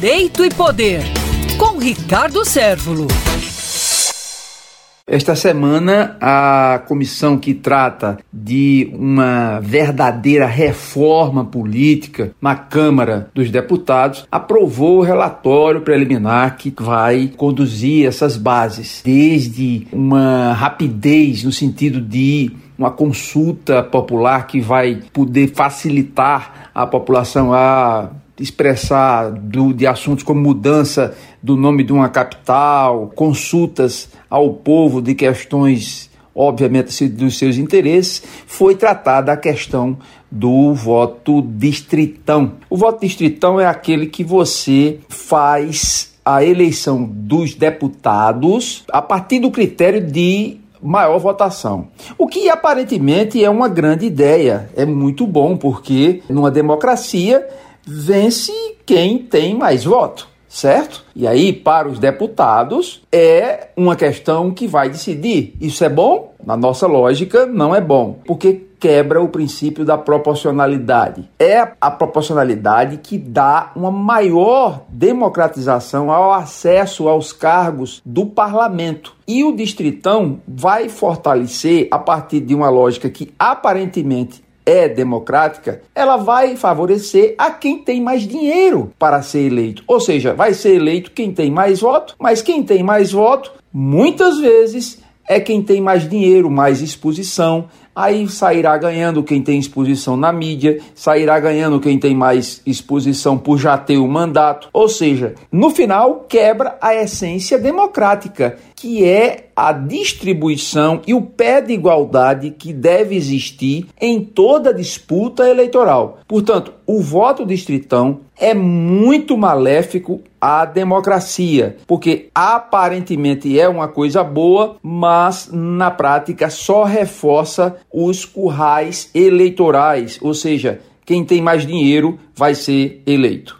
Direito e Poder, com Ricardo Sérvulo. Esta semana, a comissão que trata de uma verdadeira reforma política na Câmara dos Deputados aprovou o relatório preliminar que vai conduzir essas bases, desde uma rapidez no sentido de uma consulta popular que vai poder facilitar a população a expressar do, de assuntos como mudança do nome de uma capital, consultas ao povo de questões, obviamente, dos seus interesses, foi tratada a questão do voto distritão. O voto distritão é aquele que você faz a eleição dos deputados a partir do critério de maior votação. O que aparentemente é uma grande ideia, é muito bom, porque numa democracia vence quem tem mais voto, certo? E aí, para os deputados, é uma questão que vai decidir. Isso é bom? Na nossa lógica, não é bom, porque quebra o princípio da proporcionalidade. É a proporcionalidade que dá uma maior democratização ao acesso aos cargos do parlamento. E o distritão vai fortalecer, a partir de uma lógica que aparentemente é democrática, ela vai favorecer a quem tem mais dinheiro para ser eleito. Ou seja, vai ser eleito quem tem mais voto, mas quem tem mais voto, muitas vezes, é quem tem mais dinheiro, mais exposição. Aí sairá ganhando quem tem exposição na mídia, sairá ganhando quem tem mais exposição por já ter o mandato. Ou seja, no final, quebra a essência democrática que é a distribuição e o pé de igualdade que deve existir em toda disputa eleitoral. Portanto, o voto distritão é muito maléfico à democracia, porque aparentemente é uma coisa boa, mas na prática só reforça os currais eleitorais, ou seja, quem tem mais dinheiro vai ser eleito.